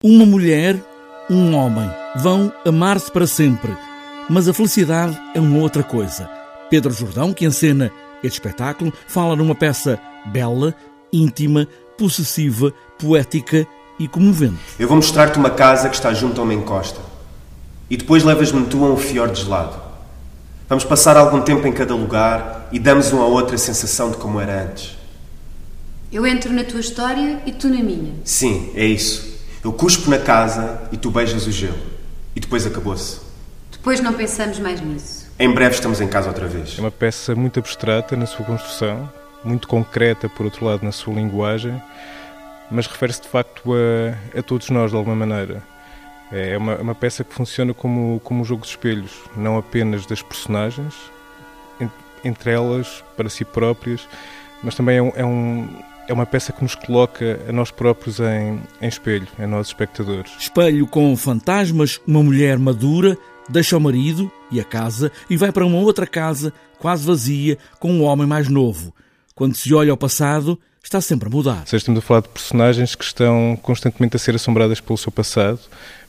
Uma mulher, um homem vão amar-se para sempre, mas a felicidade é uma outra coisa. Pedro Jordão, que encena este espetáculo, fala numa peça bela, íntima, possessiva, poética e comovente. Eu vou mostrar-te uma casa que está junto a uma encosta. E depois levas-me tu a um fiord gelado. Vamos passar algum tempo em cada lugar e damos um ao outro a sensação de como era antes. Eu entro na tua história e tu na minha. Sim, é isso. Eu cuspo na casa e tu beijas o gelo. E depois acabou-se. Depois não pensamos mais nisso. Em breve estamos em casa outra vez. É uma peça muito abstrata na sua construção, muito concreta, por outro lado, na sua linguagem, mas refere-se de facto a, a, todos nós, de alguma maneira. É uma, uma peça que funciona como, como um jogo de espelhos, não apenas das personagens, entre elas, para si próprias, mas também é um, é um é uma peça que nos coloca a nós próprios em, em espelho, a nós espectadores. Espelho com fantasmas, uma mulher madura deixa o marido e a casa e vai para uma outra casa, quase vazia, com um homem mais novo. Quando se olha ao passado, está sempre a mudar. Seja, estamos a falar de personagens que estão constantemente a ser assombradas pelo seu passado,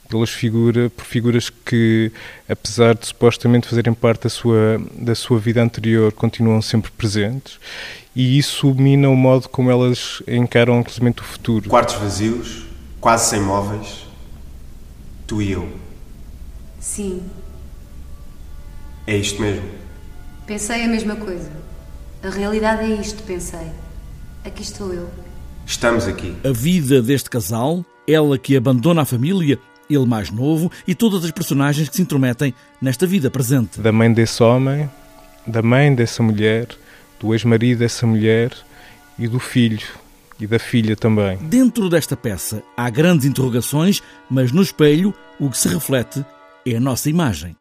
pelas figuras, por figuras que, apesar de supostamente fazerem parte da sua, da sua vida anterior, continuam sempre presentes e isso mina o modo como elas encaram inclusive o futuro. Quartos vazios, quase sem móveis, tu e eu. Sim. É isto mesmo. Pensei a mesma coisa. A realidade é isto, pensei. Aqui estou eu. Estamos aqui. A vida deste casal, ela que abandona a família, ele mais novo e todas as personagens que se intrometem nesta vida presente. Da mãe desse homem, da mãe dessa mulher, do ex-marido dessa mulher e do filho e da filha também. Dentro desta peça há grandes interrogações, mas no espelho o que se reflete é a nossa imagem.